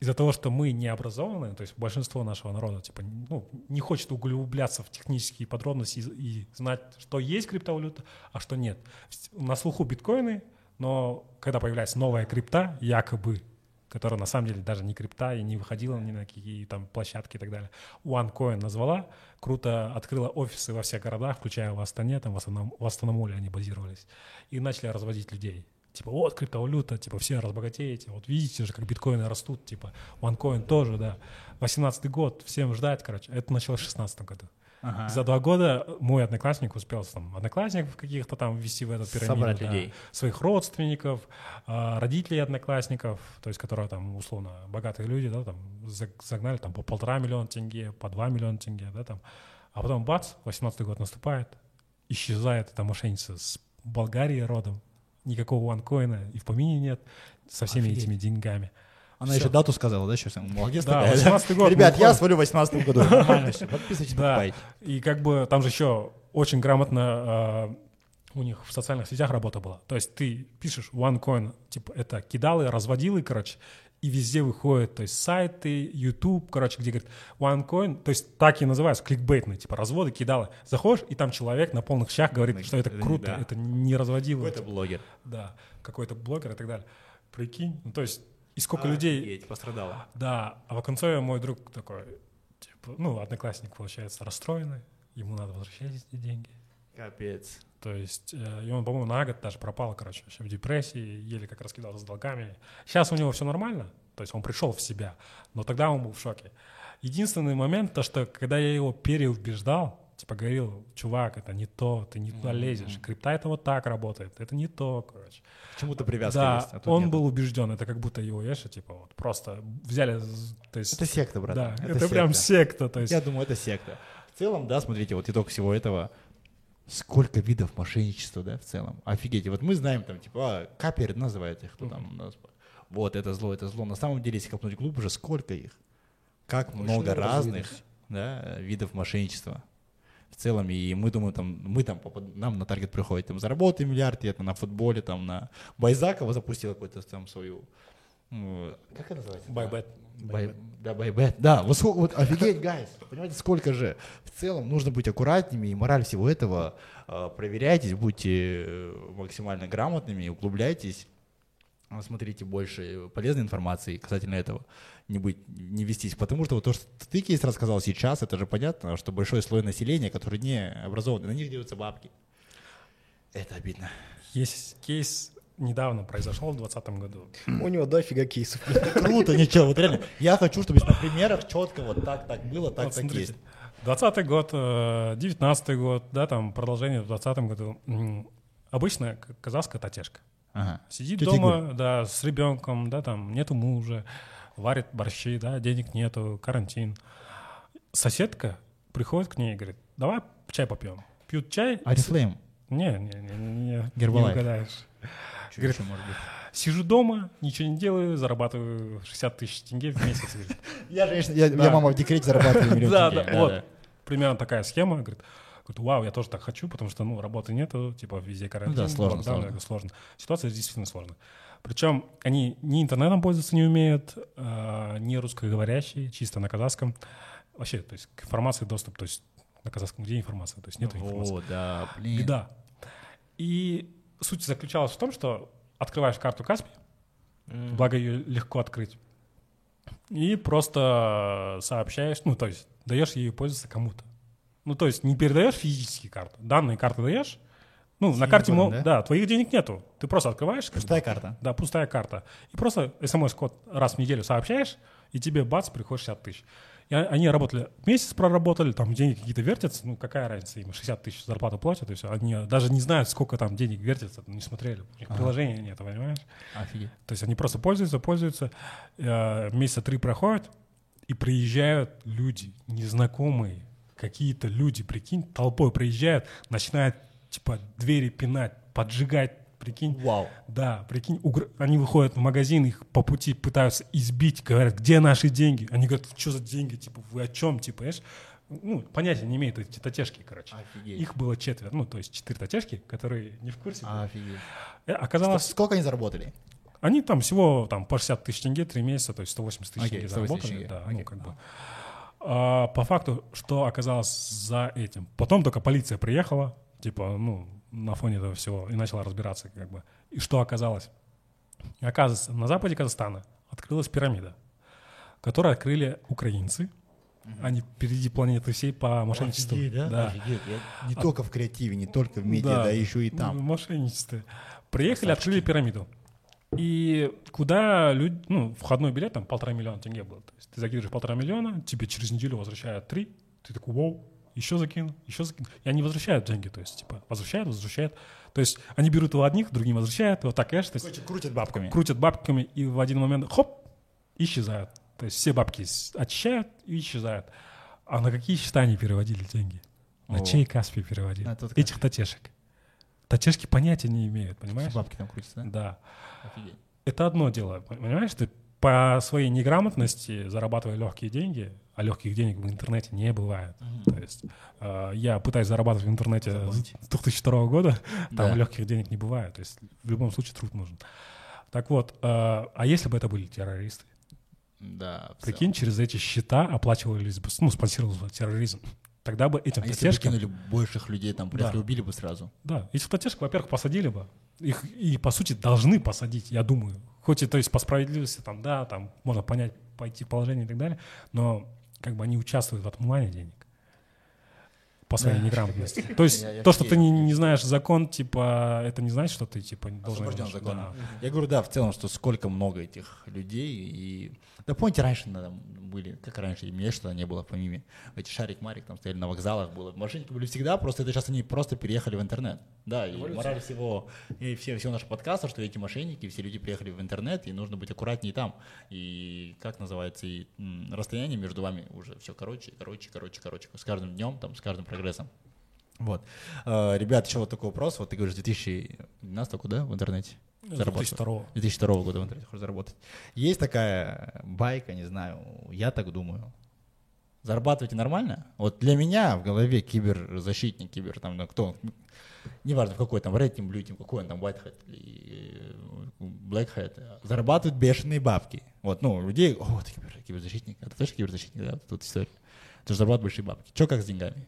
S2: Из-за того, что мы не образованы, то есть большинство нашего народа типа, ну, не хочет углубляться в технические подробности и, и знать, что есть криптовалюта, а что нет. На слуху биткоины, но когда появляется новая крипта, якобы, которая на самом деле даже не крипта и не выходила ни на какие там площадки и так далее, OneCoin назвала, круто открыла офисы во всех городах, включая в Астане, там в, основном, в Астанамуле они базировались, и начали разводить людей. Типа, вот криптовалюта, типа, все разбогатеете, вот видите же, как биткоины растут, типа, OneCoin тоже, да. 18 год, всем ждать, короче. Это началось в 16 году.
S1: Ага.
S2: За два года мой одноклассник успел там одноклассников каких-то там ввести в эту пирамиду.
S1: Собрать
S2: да,
S1: людей.
S2: Своих родственников, а, родителей одноклассников, то есть которые там условно богатые люди, да, там за- загнали там по полтора миллиона тенге, по два миллиона тенге, да, там. А потом бац, 18 год наступает, исчезает эта мошенница с Болгарии родом, никакого ванкоина и в помине нет, со всеми
S1: Офигеть.
S2: этими деньгами.
S1: Она еще дату сказала, да, сейчас? Молодец
S2: Да,
S1: такая,
S2: 18-й год,
S1: Ребят,
S2: мы
S1: я свалю в 18 году. Нормально все. Подписывайтесь, покупайте.
S2: и как бы там же еще очень грамотно э, у них в социальных сетях работа была. То есть ты пишешь OneCoin, типа это кидалы, разводилы, короче, и везде выходят, то есть сайты, YouTube, короче, где говорит OneCoin, то есть так и называются, кликбейтные, типа разводы, кидалы. Заходишь, и там человек на полных щах говорит, что это круто,
S1: да.
S2: это не разводило.
S1: Какой-то блогер.
S2: Да, какой-то блогер и так далее. Прикинь, ну то есть и сколько людей...
S1: Офигеть, пострадало.
S2: Да, а в конце мой друг такой, типа, ну, одноклассник, получается, расстроенный, ему надо возвращать эти деньги.
S1: Капец.
S2: То есть, э, и он, по-моему, на год даже пропал, короче, вообще в депрессии, еле как раскидался с долгами. Сейчас у него все нормально, то есть он пришел в себя, но тогда он был в шоке. Единственный момент, то, что когда я его переубеждал, типа говорил, чувак, это не то, ты не туда лезешь, крипта это вот так работает, это не то, короче.
S1: К чему-то привязка
S2: Да,
S1: есть. а
S2: он
S1: нету.
S2: был убежден, это как будто его, знаешь, типа вот просто взяли, то есть...
S1: Это секта, брат.
S2: Да, это, прям секта, то есть...
S1: Я думаю, это секта. В целом, да, смотрите, вот итог всего этого. Сколько видов мошенничества, да, в целом. Офигеть. Вот мы знаем там, типа, а, каперы называют их, кто там у нас. Вот, это зло, это зло. На самом деле, если копнуть глубже, сколько их? Как много разных да, видов мошенничества. В целом, и мы думаем, там, мы там, нам на таргет приходит, там, заработай миллиард, и это на футболе, там, на Байзакова запустил какую-то там свою, как это называется?
S2: Байбет.
S1: Бай- да, байбет. Да, вот, сколько, вот офигеть, guys. Понимаете, сколько же. В целом нужно быть аккуратными, и мораль всего этого э, проверяйтесь, будьте э, максимально грамотными, углубляйтесь, а, смотрите больше полезной информации касательно этого, не быть, не вестись. Потому что вот то, что ты кейс рассказал сейчас, это же понятно, что большой слой населения, который не образован, на них делаются бабки. Это обидно.
S2: Есть кейс недавно произошел в 2020 году.
S3: У него дофига кейсов.
S1: Круто, ничего, вот реально. Я хочу, чтобы на примерах четко вот так, так было, так, так есть.
S2: 20 год, э, 19 год, да, там продолжение в 20 году. Обычная казахская татешка.
S1: Ага.
S2: Сидит
S1: Тетя
S2: дома, да, с ребенком, да, там нету мужа, варит борщи, да, денег нету, карантин. Соседка приходит к ней и говорит, давай чай попьем. Пьют чай.
S1: Арифлейм.
S2: Не, не, не, не, не
S1: Гербалайф.
S2: угадаешь.
S1: Чё
S2: Говорит,
S1: ещё может быть?
S2: Сижу дома, ничего не делаю, зарабатываю 60 тысяч тенге в месяц. Говорит,
S1: Я, конечно, я,
S2: Да.
S1: я мама в декрете зарабатываю миллион
S2: Да,
S1: тенге.
S2: да, вот. Примерно такая схема. Говорит, говорит, вау, я тоже так хочу, потому что, ну, работы нету, типа, везде карантин.
S1: Ну да, сложно, сложно.
S2: сложно. Ситуация действительно сложная. Причем они ни интернетом пользоваться не умеют, а, ни русскоговорящие, чисто на казахском. Вообще, то есть к информации доступ, то есть на казахском где информация, то есть нет информации.
S1: Вот, да, блин.
S2: Беда. И суть заключалась в том, что открываешь карту Каспи, благо ее легко открыть, и просто сообщаешь, ну, то есть даешь ей пользоваться кому-то. Ну, то есть не передаешь физические карты, данные карты даешь, ну, на
S1: С
S2: карте, мол,
S1: да?
S2: да? твоих денег нету. Ты просто открываешь. как
S1: Пустая
S2: бы,
S1: карта.
S2: Да, пустая карта. И просто смс-код раз в неделю сообщаешь, и тебе бац, приходит 60 тысяч. И они работали, месяц проработали, там деньги какие-то вертятся, ну какая разница, им 60 тысяч зарплату платят, и все. Они даже не знают, сколько там денег вертится, не смотрели. У них
S1: Ага.
S2: приложения нет, понимаешь?
S1: Офигеть.
S2: То есть они просто пользуются, пользуются, э, месяца три проходят, и приезжают люди, незнакомые, какие-то люди, прикинь, толпой приезжают, начинают, типа, двери пинать, поджигать, прикинь.
S1: Вау.
S2: Да, прикинь, угр- они выходят в магазин, их по пути пытаются избить, говорят, где наши деньги? Они говорят, что за деньги, типа, вы о чем, типа, понимаешь? Ну, понятия не имеют эти татешки, короче.
S1: Офигеть.
S2: Их было четверо, ну, то есть четыре татешки, которые не в курсе. были.
S1: Офигеть.
S2: Э, Оказалось,
S1: Сколько они заработали?
S2: они там всего там по 60 тысяч тенге, 3 месяца, то есть 180 тысяч
S1: Окей,
S2: тенге
S1: 180
S2: заработали.
S1: тысяч
S2: Да,
S1: тенге.
S2: ну как бы. А, по факту, что оказалось за этим? Потом только полиция приехала, типа, ну, на фоне этого всего, и начала разбираться, как бы. И что оказалось? Оказывается, на западе Казахстана открылась пирамида, которую открыли украинцы. Они впереди планеты всей по мошенничеству.
S1: Офигеть, да?
S2: Да.
S1: Офигеть. Я- Не только в креативе, не только в медиа,
S2: Да.
S1: да, еще и там.
S2: мошенничестве. Приехали,
S1: Красавчики.
S2: открыли пирамиду. И куда люди, ну, входной билет там полтора миллиона тенге был. То есть ты закидываешь полтора миллиона, тебе через неделю возвращают три, ты такой, вау, еще закину, еще закину. И они возвращают деньги, то есть, типа, возвращают, возвращают. То есть они берут у одних, другим возвращают, вот так, конечно, то есть
S1: Короче, крутят бабками.
S2: крутят бабками и в один момент, хоп, исчезают. То есть все бабки очищают и исчезают. А на какие счета они переводили деньги? На
S1: О.
S2: чей Каспий переводили?
S1: Тот
S2: Этих татешек. Татешки понятия не имеют, понимаешь?
S1: бабки там крутятся, да?
S2: Да.
S1: Офигеть.
S2: Это одно дело, понимаешь? Ты по своей неграмотности зарабатывая легкие деньги, а легких денег в интернете не бывает. То есть э, я пытаюсь зарабатывать в интернете
S1: Забудь.
S2: с 2002 года, там
S1: Да.
S2: легких денег не бывает. То есть в любом случае труд нужен. Так вот, э, а если бы это были террористы?
S1: Да.
S2: Прикинь, через эти счета оплачивались бы, ну, спонсировался терроризм. Тогда бы этим.
S1: А если бы кинули больших людей, там,
S2: Да.
S1: убили бы сразу.
S2: Да, этих татешек, во-первых, посадили бы. Их и, по сути, должны посадить, я думаю. Хоть и, то есть, по справедливости, там, да, там, можно понять, пойти в положение и так далее, но как бы они участвуют в отмывании денег по своей
S1: Да.
S2: неграмотности. То есть,
S3: Я- я
S2: то, что ты не, не знаешь закон, типа, это не значит, что ты, типа, должен...
S1: Освобожден
S2: знать.
S1: законом.
S2: Да.
S1: Я говорю, да, в целом, что сколько много этих людей. И... Да помните, раньше там были, как раньше, и мне что-то не было помимо. Эти шарик-марик там стояли на вокзалах, было. Мошенники были всегда, просто это сейчас они просто переехали в интернет. Да, и мораль всего, и все, всего нашего подкаста, что эти мошенники, все люди приехали в интернет, и нужно быть аккуратнее там. И, как называется, и м, расстояние между вами уже все короче, короче, короче, короче. С каждым днем, там, с каждым прогрессом. Вот. Э, Ребят, еще вот такой вопрос. Вот ты говоришь, 2012 года в интернете?
S2: С
S1: заработал?
S2: 2002
S1: 2002 года в интернете хочешь заработать. Есть такая байка, не знаю, я так думаю. Зарабатываете нормально? Вот для меня в голове киберзащитник, кибер там, ну, кто, неважно в какой там, Red Team, Blue Team, какой он там, White Hat или э, Black Hat, зарабатывают бешеные бабки. Вот, ну, людей, о, ты кибер, киберзащитник, это точно киберзащитник, да, тут история. Ты же зарабатываешь большие бабки. Че как с деньгами?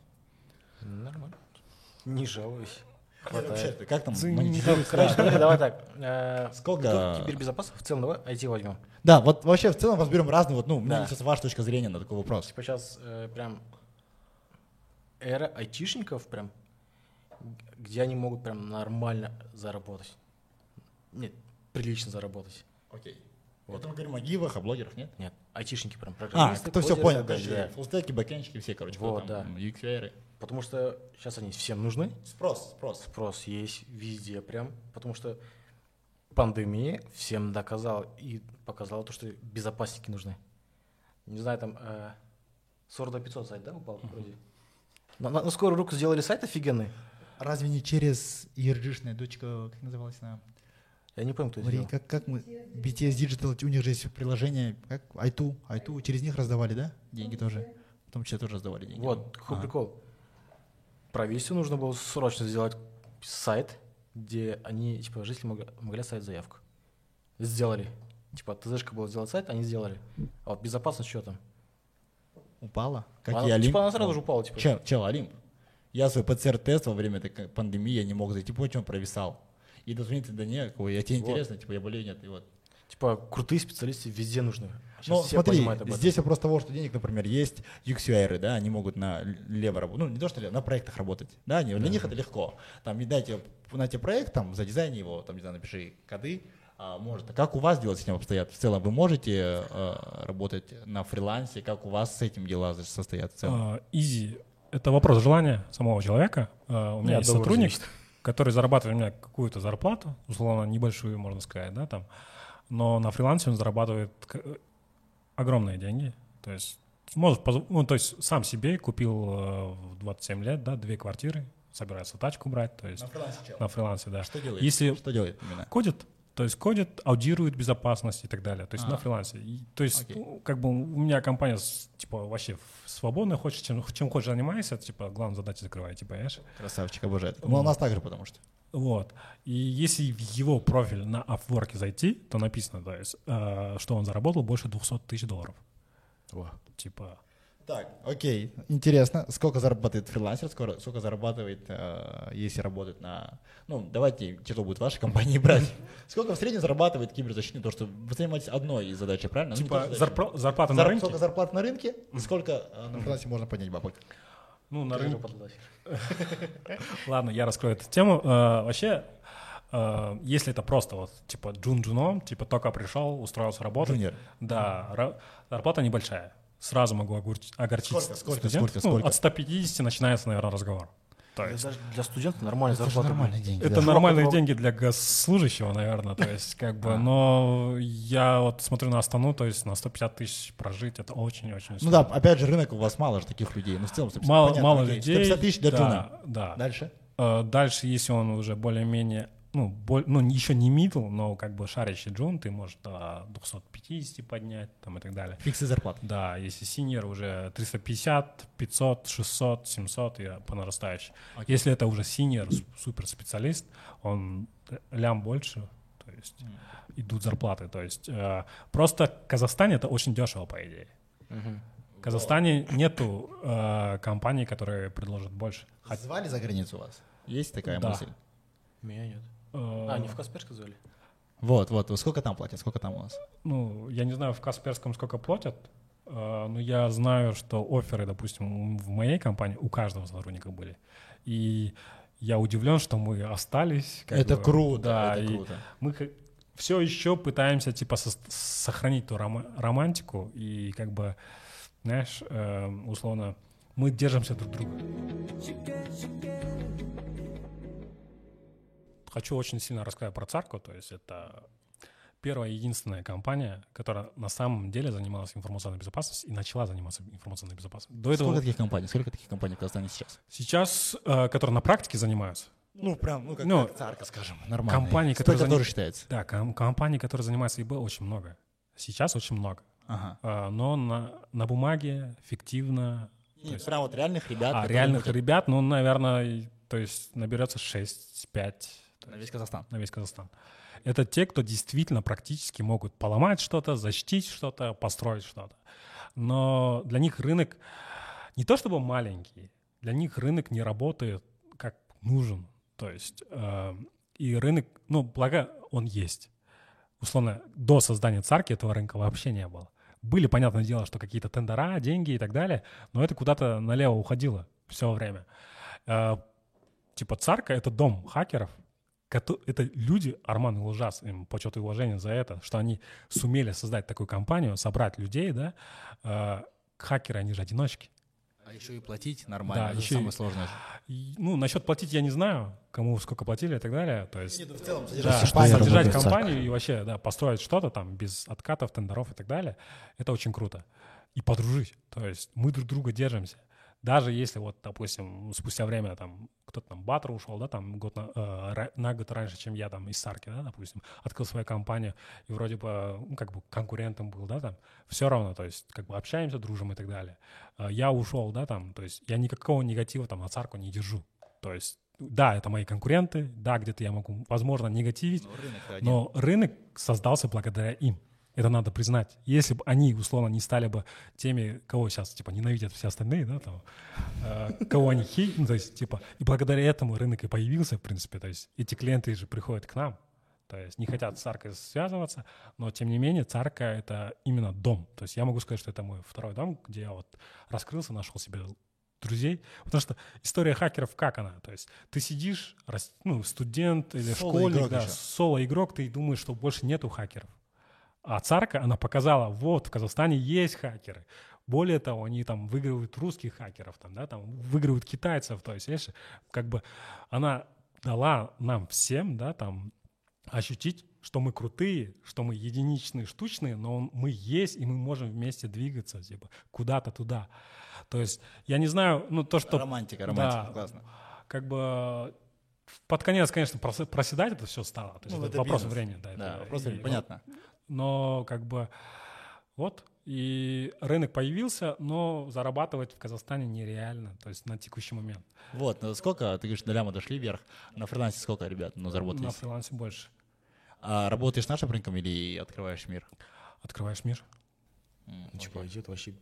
S3: Нормально. Не жалуюсь.
S1: Вообще,
S3: Хватает.
S1: ты как там?
S3: Короче, смотри, давай так. э,
S1: Сколько-
S3: Кибербезопасность в целом, давай IT возьмем.
S1: Да, вот вообще в целом разберем разные, вот, ну, мне сейчас ваша точка зрения на такой вопрос.
S3: Типа сейчас э, прям эра айтишников прям, где они могут прям нормально заработать. Нет, прилично заработать.
S1: Окей. Вот мы говорим о гивах, о блогерах, нет?
S3: Нет, айтишники прям
S1: А,
S3: программисты.
S1: кто все понял,
S3: да, да.
S1: фуллстеки, бэкенчики, все, короче,
S3: Вот,
S1: там,
S3: да.
S1: UX-веры.
S3: Потому что сейчас они всем нужны.
S1: Спрос, спрос.
S3: Спрос есть везде прям, потому что пандемия всем доказала и показала то, что безопасники нужны. Не знаю, там э, Сорда 500 сайт, да, упал вроде? На, на- на скорую руку сделали сайт офигенный.
S1: Разве не через ERG-шная дочка, как называлась она?
S3: Я не помню, кто это сделал.
S1: как, как мы, BTS Digital, у них же есть приложение, как i2, i2, через них раздавали, да, деньги тоже? В том числе тоже раздавали деньги.
S3: Вот, какой
S1: Ага.
S3: прикол. Правительству нужно было срочно сделать сайт, где они, типа, жители могли, могли оставить заявку. Сделали. Типа, ТЗшка была сделать сайт, они сделали. А вот безопасность что там?
S1: Упала? Как
S3: Она-
S1: и Олимп.
S3: Типа, она сразу же упала, типа.
S1: Чел, чел, Олимп. Я свой ПЦР-тест во время этой пандемии я не мог зайти, почему провисал. И дозвониться до некого, я тебе
S3: Вот.
S1: интересно, типа, я болею, нет, и вот.
S3: Типа, крутые специалисты везде нужны. Сейчас
S1: Ну,
S3: все
S1: смотри,
S3: понимают об этом.
S1: здесь вопрос того, что денег, например, есть UX-UI, да, они могут на лево работать, ну, не то, что лево, на проектах работать, да, они, для них это легко. Там, дайте, на тебе проект, там, задизайни его, там, не знаю, напиши коды, а, может. А как у вас дела с этим обстоят? В целом, вы можете э, работать на фрилансе, как у вас с этим дела за- состоят в целом?
S2: А, Изи — это вопрос желания самого человека. А, У меня
S3: Нет,
S2: есть сотрудник,
S3: зависит.
S2: который зарабатывает у меня какую-то зарплату, условно, небольшую, можно сказать, да, там. Но на фрилансе он зарабатывает к- огромные деньги. То есть может, ну, то есть сам себе купил э, в 27 лет, да, две квартиры, собирается тачку брать, то есть
S1: фрилансе, чел.
S2: на фрилансе, да.
S1: Что делает?
S2: Если
S1: Что делает именно?
S2: кодит, то есть кодит, аудирует безопасность и так далее. То есть
S1: А.
S2: на фрилансе. И, то есть,
S1: Окей.
S2: ну, как бы у меня компания типа вообще в- свободная, хочешь чем, чем хочешь занимайся, типа главную задачу закрывай, типа, понимаешь?
S1: Красавчик, обожает. Ну, у нас так же, потому что.
S2: Вот. И если в его профиль на Upwork зайти, то написано, то есть, э, что он заработал больше 200 тысяч долларов. Типа,
S1: Так, окей, интересно. Сколько зарабатывает фрилансер, скоро- сколько зарабатывает, э, если работает на... Ну, давайте тяжело будет вашей компании брать. Сколько в среднем зарабатывает киберзащитник? То, что вы занимаетесь одной из задач, правильно? Ну,
S2: типа
S1: что задача.
S2: зарпра- зарплата на
S1: Зар-
S2: рынке.
S1: Сколько зарплат на рынке и сколько э, на фрилансе можно поднять бабок?
S2: Ну, на рынке. Ладно, я раскрою эту тему. Э, вообще, э, если это просто вот типа джун-джуном, типа только пришел, устроился работать,
S1: Junior.
S2: да, зарплата небольшая. сразу могу огорчить
S1: Сколько, сколько,
S2: студентов.
S1: сколько,
S2: Ну, от 150 начинается, наверное, разговор. То
S3: Это
S2: есть
S3: даже для студента нормальная
S1: Это
S3: зарплата.
S1: нормальные деньги.
S2: это
S1: да.
S2: нормальные
S3: Чувак,
S2: деньги для госслужащего, наверное, то есть как бы, но я вот смотрю на Астану, то есть на 150 тысяч прожить, это очень-очень
S1: Ну да, опять же, рынок у вас мало же таких людей. Ну, в целом, 150,
S2: Мало,
S1: понятно,
S2: мало людей.
S1: 150 тысяч для
S2: да. Да.
S1: Дальше.
S2: Э, Дальше, если он уже более-менее, ну, боль- ну, еще не middle, но как бы шарящий джун, ты можешь до 250 поднять там и так далее.
S1: Фиксы зарплаты.
S2: Да, если синьор уже 350, 500, 600, 700 и по нарастающей.
S1: Окей.
S2: Если это уже синьор, суперспециалист, он лям больше, то есть идут зарплаты. То есть э, просто в Казахстане это очень дешево, по идее.
S3: Мгм.
S2: В Казахстане нету э, компаний, которые предложат больше.
S1: Звали за границу вас? Есть такая
S2: Да.
S1: мысль?
S3: Меня нет.
S2: Э,
S3: А, не в Касперск звали?
S1: Вот, вот. Сколько там платят? Сколько там у вас?
S2: Ну, я не знаю в Касперском сколько платят, э, но я знаю, что оферы, допустим, в моей компании у каждого сотрудника были. И я удивлен, что мы остались.
S1: это
S2: бы,
S1: круто,
S2: Да,
S1: это
S2: и
S1: круто.
S2: мы все еще пытаемся типа сохранить ту рома- романтику и как бы, знаешь, э, условно, мы держимся друг друга. Хочу очень сильно рассказать про Царку, то есть это первая и единственная компания, которая на самом деле занималась информационной безопасностью и начала заниматься информационной безопасностью. До этого
S1: Сколько таких компаний? Сколько таких компаний в Казахстане сейчас?
S2: сейчас, э, которые на практике занимаются,
S1: Ну, прям, ну, как,
S2: Ну,
S1: как царка, скажем, нормально.
S2: компании, которые
S1: Сколько
S2: заним-
S1: тоже считается?
S2: да, ком- компаний, которые занимаются ИБ, очень много. Сейчас очень много.
S1: Ага.
S2: А, но на, на бумаге фиктивно.
S1: Нет,
S2: есть-
S1: прям вот реальных ребят.
S2: а реальных ребят, ну, наверное, то есть наберется 6-5
S1: На весь Казахстан.
S2: на весь Казахстан. Это те, кто действительно практически могут поломать что-то, защитить что-то, построить что-то. Но для них рынок не то чтобы маленький, для них рынок не работает как нужен. То есть э, и рынок, ну, благо он есть. Условно, до создания царки этого рынка вообще не было. Были, понятное дело, что какие-то тендера, деньги и так далее, но это куда-то налево уходило все время. Э, типа царка — это дом хакеров, это люди, Арман и Лужас, им почет и уважение за это, что они сумели создать такую компанию, собрать людей, да, Э, хакеры, они же одиночки.
S1: А еще и платить нормально.
S2: Да,
S1: это
S2: еще и-
S1: самое сложное.
S2: И, ну, насчет платить я не знаю, кому сколько платили и так далее, то есть...
S1: в целом,
S2: Да,
S3: что я
S2: содержать
S3: работаю в ЦАК.
S2: компанию и вообще, да, построить что-то там без откатов, тендеров и так далее, это очень круто. И подружить. То есть мы друг друга держимся. Даже если вот, допустим, спустя время там кто-то там Батер ушел, да, там год на, э, на год раньше, чем я там из Сарки, да, допустим, открыл свою компанию и вроде бы, ну, как бы конкурентом был, да, там, все равно, то есть как бы общаемся, дружим и так далее. Э, Я ушел, да, там, то есть я никакого негатива там на Царку не держу. То есть, да, это мои конкуренты, да, где-то я могу, возможно, негативить,
S1: Ну, рынок
S2: но рынок создался благодаря им. Это надо признать. Если бы они, условно, не стали бы теми, кого сейчас, типа, ненавидят все остальные, да, там, э, кого они хей, ну, то есть, типа, и благодаря этому рынок и появился, в принципе, то есть, эти клиенты же приходят к нам, то есть, не хотят с Царкой связываться, но, тем не менее, Царка — это именно дом. То есть, я могу сказать, что это мой второй дом, где я вот раскрылся, нашел себе друзей. Потому что история хакеров как она? То есть ты сидишь, ну, студент или
S1: Соло-игрок
S2: школьник, да, соло-игрок, ты думаешь, что больше нету хакеров. А царка, она показала, вот, в Казахстане есть хакеры. Более того, они там выигрывают русских хакеров, там, да, там, выигрывают китайцев. То есть, видишь, как бы она дала нам всем, да, там, ощутить, что мы крутые, что мы единичные, штучные, но он- мы есть, и мы можем вместе двигаться, типа, куда-то туда. То есть, я не знаю, ну, то, что...
S1: Романтика, романтика,
S2: Да.
S1: классно.
S2: Как бы под конец, конечно, прос- проседать это все стало. То есть
S1: Ну,
S2: это
S1: это
S2: вопрос
S1: бизнес.
S2: времени. Да,
S1: Да,
S2: это-
S1: вопрос времени, понятно.
S2: Но как бы вот, и рынок появился, но зарабатывать в Казахстане нереально, то есть на текущий момент.
S1: Вот, ну сколько, ты говоришь, до ляма дошли вверх, на фрилансе сколько, ребят, ну,
S2: На
S1: заработали?
S2: фрилансе больше.
S1: А работаешь нашим рынком или открываешь мир?
S2: Открываешь мир.
S1: М,
S3: Типа идет вообще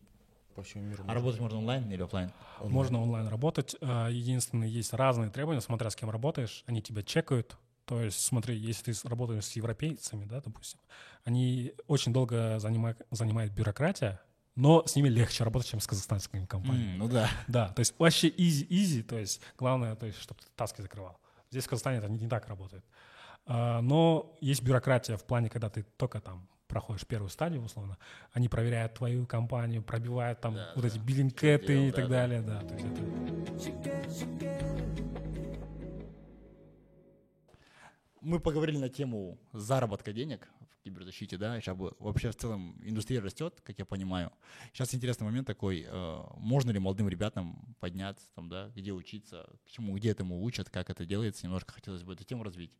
S3: по всему миру.
S1: А работать можно онлайн или офлайн?
S2: Можно онлайн работать. А, Единственное, есть разные требования, смотря с кем работаешь. Они тебя чекают. То есть, смотри, если ты работаешь с европейцами, да, допустим, они очень долго занимают, занимает бюрократия, но с ними легче работать, чем с казахстанскими компаниями.
S1: М, ну да.
S2: Да, то есть вообще easy-easy, то есть главное, то есть, чтобы ты таски закрывал. Здесь в Казахстане это не, не так работает. А, но есть бюрократия в плане, когда ты только там проходишь первую стадию, условно, они проверяют твою компанию, пробивают там
S1: Да,
S2: вот
S1: да.
S2: эти биллинкеты
S1: делал,
S2: и так
S1: да, да.
S2: далее, да. То есть это-
S1: Мы поговорили на тему заработка денег в киберзащите, да, сейчас вообще в целом индустрия растет, как я понимаю. Сейчас интересный момент такой, э, можно ли молодым ребятам подняться, там, да, где учиться, к чему, где этому учат, как это делается, немножко хотелось бы эту тему развить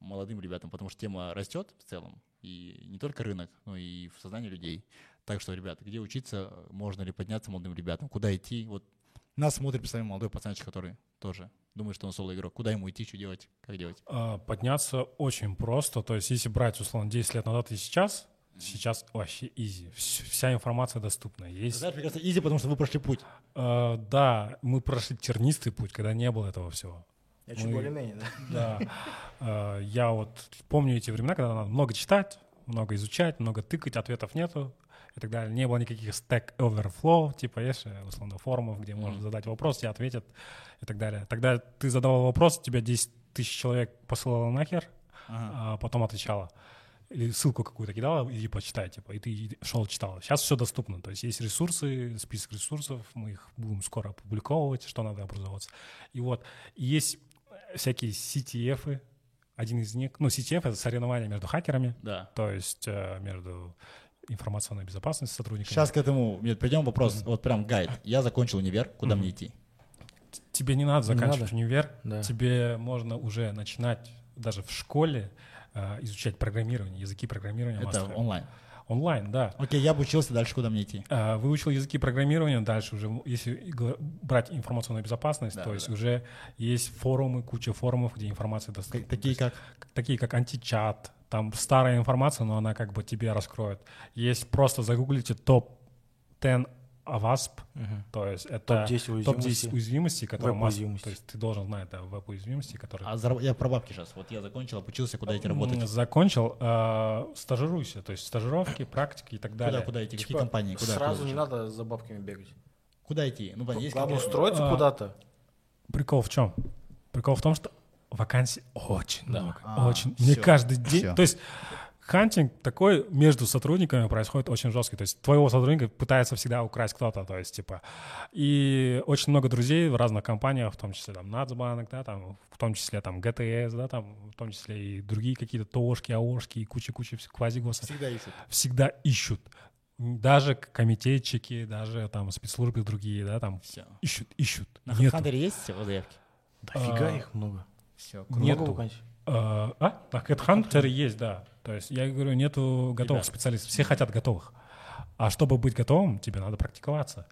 S1: молодым ребятам, потому что тема растет в целом, и не только рынок, но и в сознании людей. Так что, ребята, где учиться, можно ли подняться молодым ребятам, куда идти, вот нас смотрит, представим, молодой пацанчик, который тоже думает, что он соло-игрок, куда ему идти, что делать, как делать.
S2: А, Подняться очень просто. То есть, если брать, условно, 10 лет назад и сейчас, сейчас вообще изи. Вс- Вся информация доступна. Есть,
S1: Знаешь, мне кажется, изи, потому что вы прошли путь.
S2: э, да, мы прошли тернистый путь, когда не было этого всего.
S3: Я чуть
S2: Мы-
S3: более-менее, да?
S2: Да. Э, Я вот помню эти времена, когда надо много читать, много изучать, много тыкать, ответов нету и так далее. Не было никаких Stack Overflow, типа есть же, условно, форумов, где можно задать вопрос, тебе ответят и так далее. Тогда ты задавал вопрос, тебя 10 тысяч человек посылало нахер,
S1: Ага.
S2: а потом отвечала. Или ссылку какую-то кидала, иди почитай, типа, и ты шел читал. Сейчас все доступно, то есть есть ресурсы, список ресурсов, мы их будем скоро опубликовывать, что надо образоваться. И вот, и есть всякие CTF, один из них, ну, CTF — это соревнования между хакерами,
S1: Да.
S2: то есть э, между информационной безопасностью сотрудниками.
S1: Сейчас к этому нет, придем вопрос, вот прям гайд. Я закончил универ, куда
S2: Мгм.
S1: мне идти?
S2: Тебе не надо
S3: Не
S2: заканчивать
S3: надо.
S2: универ,
S3: Да.
S2: тебе можно уже начинать даже в школе э, изучать программирование, языки программирования.
S1: Это
S2: мастера.
S1: онлайн.
S2: Онлайн, да.
S1: Окей, я обучился, дальше куда мне идти?
S2: А, Выучил языки программирования, дальше уже, если брать информационную безопасность,
S1: Да,
S2: то
S1: да,
S2: есть
S1: да.
S2: уже есть форумы, куча форумов, где информация доступна.
S1: Такие как?
S2: Такие как античат, там старая информация, но она как бы тебе раскроет. Есть просто загуглите топ-10 AWASP,
S3: Мгм.
S2: то есть это
S3: Топ-10
S2: топ-10
S3: уязвимостей.
S2: уязвимостей, которые
S3: Веб-уязвимости.
S2: то есть ты должен знать, да, веб-уязвимости, которые...
S1: А зараб- я про бабки сейчас. Вот я закончил, обучился, куда идти работать?
S2: Закончил, э, стажируйся, то есть стажировки, практики и так
S1: Куда,
S2: далее.
S1: куда идти? Какие
S3: Типа,
S1: компании? Куда,
S3: Сразу
S1: куда
S3: не
S1: идти?
S3: надо за бабками бегать.
S1: Куда идти? Ну, есть
S3: Главное
S1: какие-
S3: устроиться
S2: А,
S3: куда-то.
S2: Прикол в чем? Прикол в том, что вакансий очень много.
S1: А,
S2: очень. Мне
S1: всё,
S2: каждый день...
S1: всё.
S2: То есть hunting такой между сотрудниками происходит очень жесткий. То есть твоего сотрудника пытается всегда украсть кто-то. То есть, типа... И очень много друзей в разных компаниях, в том числе там Нацбанк, да, там, в том числе там ГТС, да, там, в том числе и другие какие-то ТООшки, АОшки и куча-куча квазигоса
S1: Всегда ищут.
S2: всегда ищут. Даже комитетчики, даже там спецслужбы другие, да, там
S1: Все.
S2: ищут, ищут.
S1: На. HeadHunter есть все заявки?
S3: Дофига
S2: А,
S3: их много.
S1: Все,
S2: Нету. А, а? На HeadHunter есть, да. То есть я говорю, нету готовых
S1: Ребят.
S2: специалистов. Все хотят готовых. А чтобы быть готовым, тебе надо практиковаться.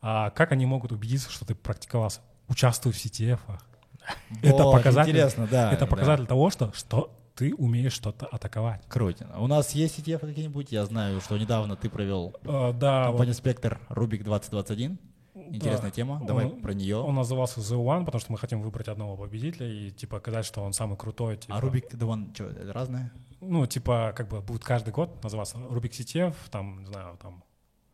S2: А как они могут убедиться, что ты практиковался? Участвуй в CTF. Это показатель-
S1: Интересно, да.
S2: Это
S1: да.
S2: показатель того, что, что ты умеешь что-то атаковать.
S1: Круто. У нас есть ETF какие-нибудь? Я знаю, что недавно ты провел
S2: А, да, вот,
S1: компанию Спектр Рубик 2021. Интересная
S2: да.
S1: тема. Давай
S2: Он-
S1: про нее.
S2: Он назывался The One, потому что мы хотим выбрать одного победителя и типа показать, что он самый крутой. Типа.
S1: А Рубик One что, это разное?
S2: Ну, типа, как бы будет каждый год называться Рубик CTF, там, не знаю, там,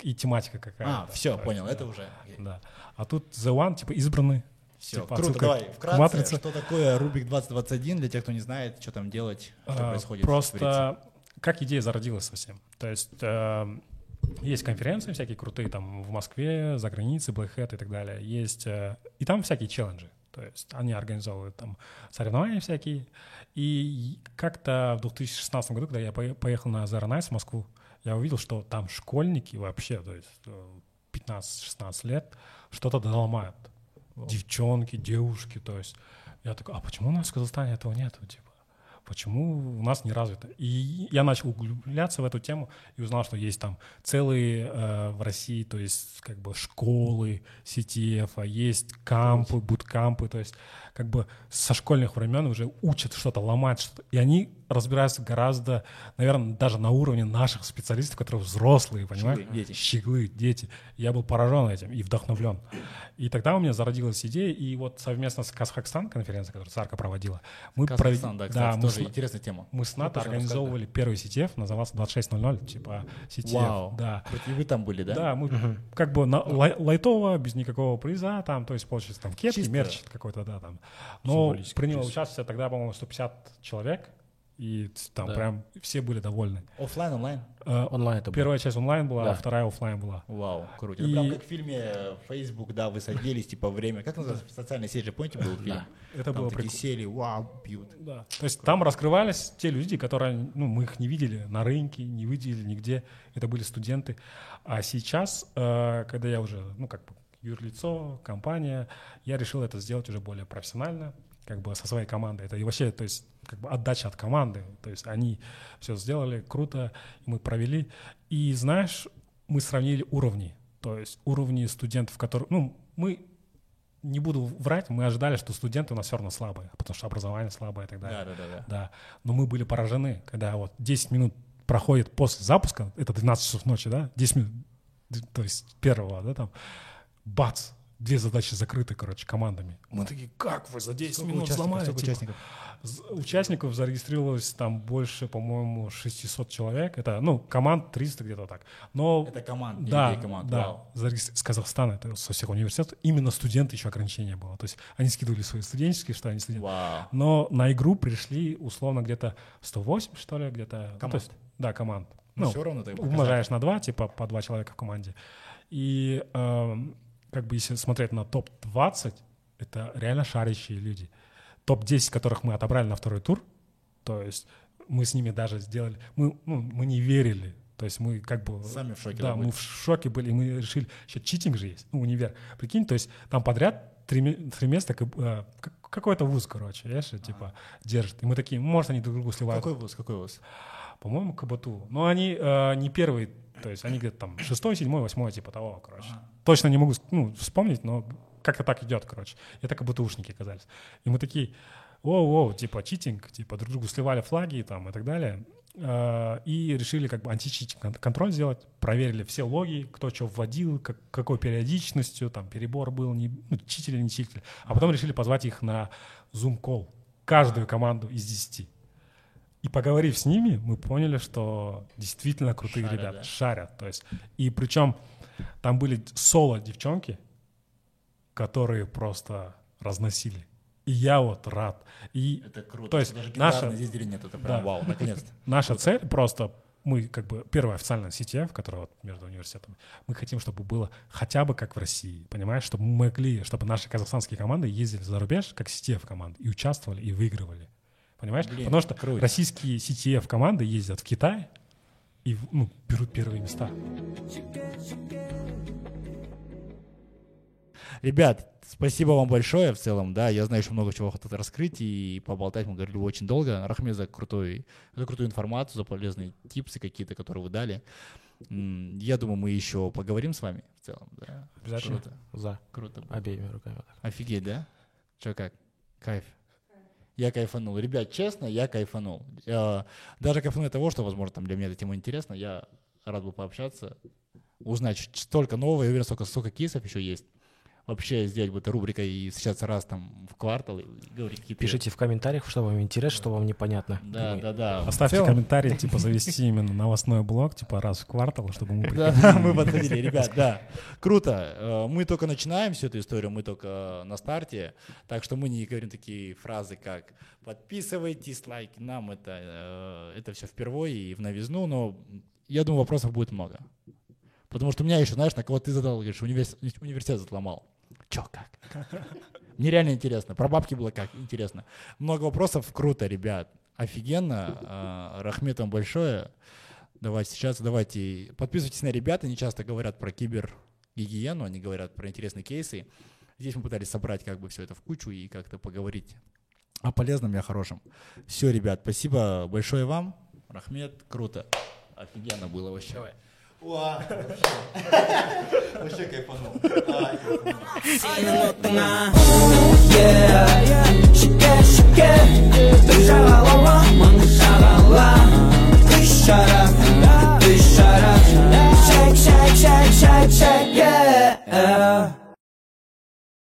S2: и тематика какая-то.
S1: А, все,
S2: есть,
S1: понял,
S2: да,
S1: это уже.
S2: Да. А тут The One, типа, избранный.
S1: Все,
S2: Типа,
S1: круто. Давай, вкратце,
S2: матрице.
S1: что такое Рубик 2021 для тех, кто не знает, что там делать, что
S2: А,
S1: происходит.
S2: Просто как идея зародилась совсем. То есть э, есть конференции всякие крутые там в Москве, за границей, Black Hat и так далее. Есть, э, и там всякие челленджи. То есть они организовывают там соревнования всякие. И как-то в 2016 году, когда я пое- поехал на Zero Nights в Москву, я увидел, что там школьники вообще, то есть э, 15-16 лет, что-то доломают. Девчонки, девушки, то есть я такой, а почему у нас в Казахстане этого нету, типа? Почему у нас не развито? И я начал углубляться в эту тему и узнал, что есть там целые э, в России, то есть как бы школы CTF, а есть кампы, буткампы, то есть как бы со школьных времен уже учат что-то, ломать что-то. И они разбираются гораздо, наверное, даже на уровне наших специалистов, которые взрослые, понимаешь?
S1: Щеглы, дети.
S2: Щеглы, дети. Я был поражен этим и вдохновлен. И тогда у меня зародилась идея, и вот совместно с Казахстан конференцией, которую Сарка проводила, мы
S1: Казахстан, да,
S2: провели-
S1: кстати,
S2: мы
S1: тоже
S2: с-
S1: интересная тема.
S2: мы с НАТО организовывали первый CTF, назывался 2600, типа CTF.
S1: Вау.
S2: Да.
S1: И вы там были, да?
S2: Да, мы как бы на, лай- лайтово, без никакого приза, там, то есть, получается, там кепки,
S1: Чисто.
S2: мерч какой-то, да, там. Но приняло участие тогда, по-моему, 150 человек, И там
S3: Да.
S2: прям все были довольны.
S1: Оффлайн, онлайн?
S2: Э,
S3: Онлайн это было.
S2: Первая часть онлайн была,
S3: Да.
S2: а вторая оффлайн была.
S1: Вау, круто.
S2: И-
S1: Это прям как в фильме э, Facebook, да, вы садились, типа, время. Как называется? Социальная сеть же, помните, был фильм?
S2: Это
S1: Там
S2: было
S1: такие
S2: прикольно.
S1: сели, вау, пьют.
S2: Да. То есть там раскрывались те люди, которые, ну, мы их не видели на рынке, не видели нигде. Это были студенты. А сейчас, э, когда я уже, ну, как бы юрлицо, компания, я решил это сделать уже более профессионально, как бы со своей командой. Это и вообще, то есть, как бы отдача от команды. То есть они все сделали круто, мы провели. И знаешь, мы сравнили уровни. То есть уровни студентов, которые, ну, мы не буду врать, мы ожидали, что студенты у нас все равно слабые, потому что образование слабое и так далее.
S1: Да, да, да, да.
S2: Да, но мы были поражены, когда вот 10 минут проходит после запуска, это 12 часов ночи, да, 10 минут, то есть первого, да, там, бац, две задачи закрыты, короче, командами. Мы такие, как вы за 10
S1: Сколько
S2: минут
S1: участников?
S2: сломали?
S1: Сколько
S2: типа?
S1: участников?
S2: Участников зарегистрировалось там больше, по-моему, 600 человек. Это, ну, команд 300 где-то так. Но
S1: Это команд, не
S2: да,
S1: команд.
S2: да,
S1: Вау.
S2: зарегистр- с Казахстана, это со всех университетов. Именно студенты еще ограничения было. То есть они скидывали свои студенческие, что они студенты.
S1: Вау.
S2: Но на игру пришли условно где-то 108, что ли, где-то. Ну, то
S1: Команд.
S2: есть, да, команд.
S1: Ну,
S2: Ну,
S1: все равно ты
S2: умножаешь на 2, типа по два человека в команде. И эм, как бы если смотреть на топ-20, это реально шарящие люди. Топ-10, которых мы отобрали на второй тур, то есть мы с ними даже сделали, мы, ну, мы не верили. То есть мы как бы...
S1: Сами в шоке,
S2: Да, мы
S1: были?
S2: в шоке были, и мы решили, еще читинг же есть, ну, универ. Прикинь, то есть там подряд три, три места, как, э, как- какой-то вуз, короче, знаешь, типа, держит. И мы такие, может, они друг другу сливают.
S1: Какой вуз, какой вуз?
S2: По-моему, КБТУ. Но они э, не первые, то есть они где-то там шестой, седьмой, восьмой, типа того, короче. Точно не могу ну, вспомнить, но как-то так идет, короче. Это КБТУшники оказались. И мы такие, воу-воу, типа читинг, типа друг другу сливали флаги там и так далее. Э, И решили как бы античитинг кон- контроль сделать, проверили все логи, кто что вводил, как, какой периодичностью, там перебор был, не, ну, читили, не читили. А потом решили позвать их на Zoom-колл, каждую команду из 10. И поговорив с ними, мы поняли, что действительно крутые
S1: Шарят,
S2: ребята,
S1: да?
S2: шарят. То есть, и причем там были соло девчонки, которые просто разносили. И я вот рад. И
S1: Это круто.
S2: То есть
S1: Даже
S2: наша-
S1: здесь нет, это прям
S2: Да.
S1: вау, наконец-то.
S2: наша цель просто мы как бы первая официальная CTF, которая вот между университетами, мы хотим, чтобы было хотя бы как в России, понимаешь, чтобы мы могли, чтобы наши казахстанские команды ездили за рубеж как CTF команды и участвовали и выигрывали, понимаешь?
S1: Блин,
S2: Потому что
S1: круто.
S2: российские CTF команды ездят в Китай и ну, берут первые места.
S1: Ребят, спасибо вам большое в целом, да, я знаю, еще много чего хотят раскрыть и поболтать мы говорили очень долго. Рахме за, крутой, за крутую информацию, за полезные типсы какие-то, которые вы дали. Я думаю, мы еще поговорим с вами в целом, да.
S2: Обязательно.
S1: Круто,
S3: За
S1: круто.
S3: обеими руками.
S1: Офигеть, да? Че как? Кайф. Я кайфанул. Ребят, честно, я кайфанул. Э, Даже кайфанул от того, что, возможно, там для меня эта тема интересна. Я рад был пообщаться, узнать столько нового. Я уверен, столько, столько кейсов еще есть. Вообще сделать бы это рубрикой и встречаться раз там в квартал и говорить какие-то...
S3: Пишите в комментариях, что вам интересно, что вам непонятно.
S1: Да,
S3: Мы-
S1: да, да.
S2: Оставьте
S1: целом-
S2: комментарий, типа завести именно новостной блог, типа раз в квартал, чтобы мы
S1: Да, да, мы подходили, ребят, да. Круто. Э, Мы только начинаем всю эту историю, мы только на старте, так что мы не говорим такие фразы, как подписывайтесь, лайки, нам это, э, это все впервые и в новизну, но я думаю, вопросов будет много. Потому что у меня еще, знаешь, на кого ты задал, говоришь, универс- университет отломал. Че, как? Мне реально интересно. Про бабки было как? Интересно. Много вопросов. Круто, ребят. Офигенно. А, Рахмет вам большое. Давайте сейчас, давайте подписывайтесь на ребят. Они часто говорят про кибергигиену, они говорят про интересные кейсы. Здесь мы пытались собрать как бы все это в кучу и как-то поговорить о полезном и о хорошем. Все, ребят, спасибо большое вам. Рахмет, круто. Офигенно было вообще. 우와
S4: 역시 개판노 쉽게 쉽게 샤랄라 샤랄라 yeah.